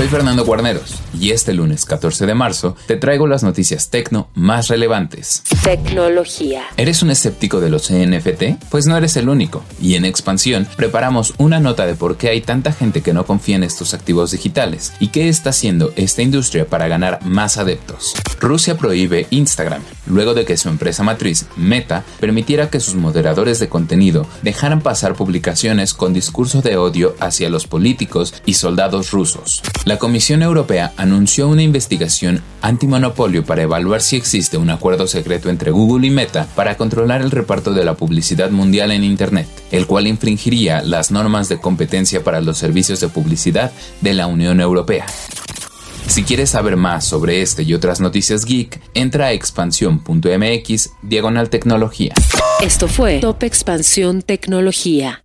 Soy Fernando Guarneros y este lunes 14 de marzo te traigo las noticias tecno más relevantes. Tecnología. ¿Eres un escéptico de los NFT? Pues no eres el único. Y en expansión preparamos una nota de por qué hay tanta gente que no confía en estos activos digitales y qué está haciendo esta industria para ganar más adeptos. Rusia prohíbe Instagram, luego de que su empresa matriz, Meta, permitiera que sus moderadores de contenido dejaran pasar publicaciones con discurso de odio hacia los políticos y soldados rusos. La Comisión Europea anunció una investigación antimonopolio para evaluar si existe un acuerdo secreto entre Google y Meta para controlar el reparto de la publicidad mundial en Internet, el cual infringiría las normas de competencia para los servicios de publicidad de la Unión Europea. Si quieres saber más sobre este y otras noticias geek, entra a expansión.mx diagonal tecnología. Esto fue Top Expansión Tecnología.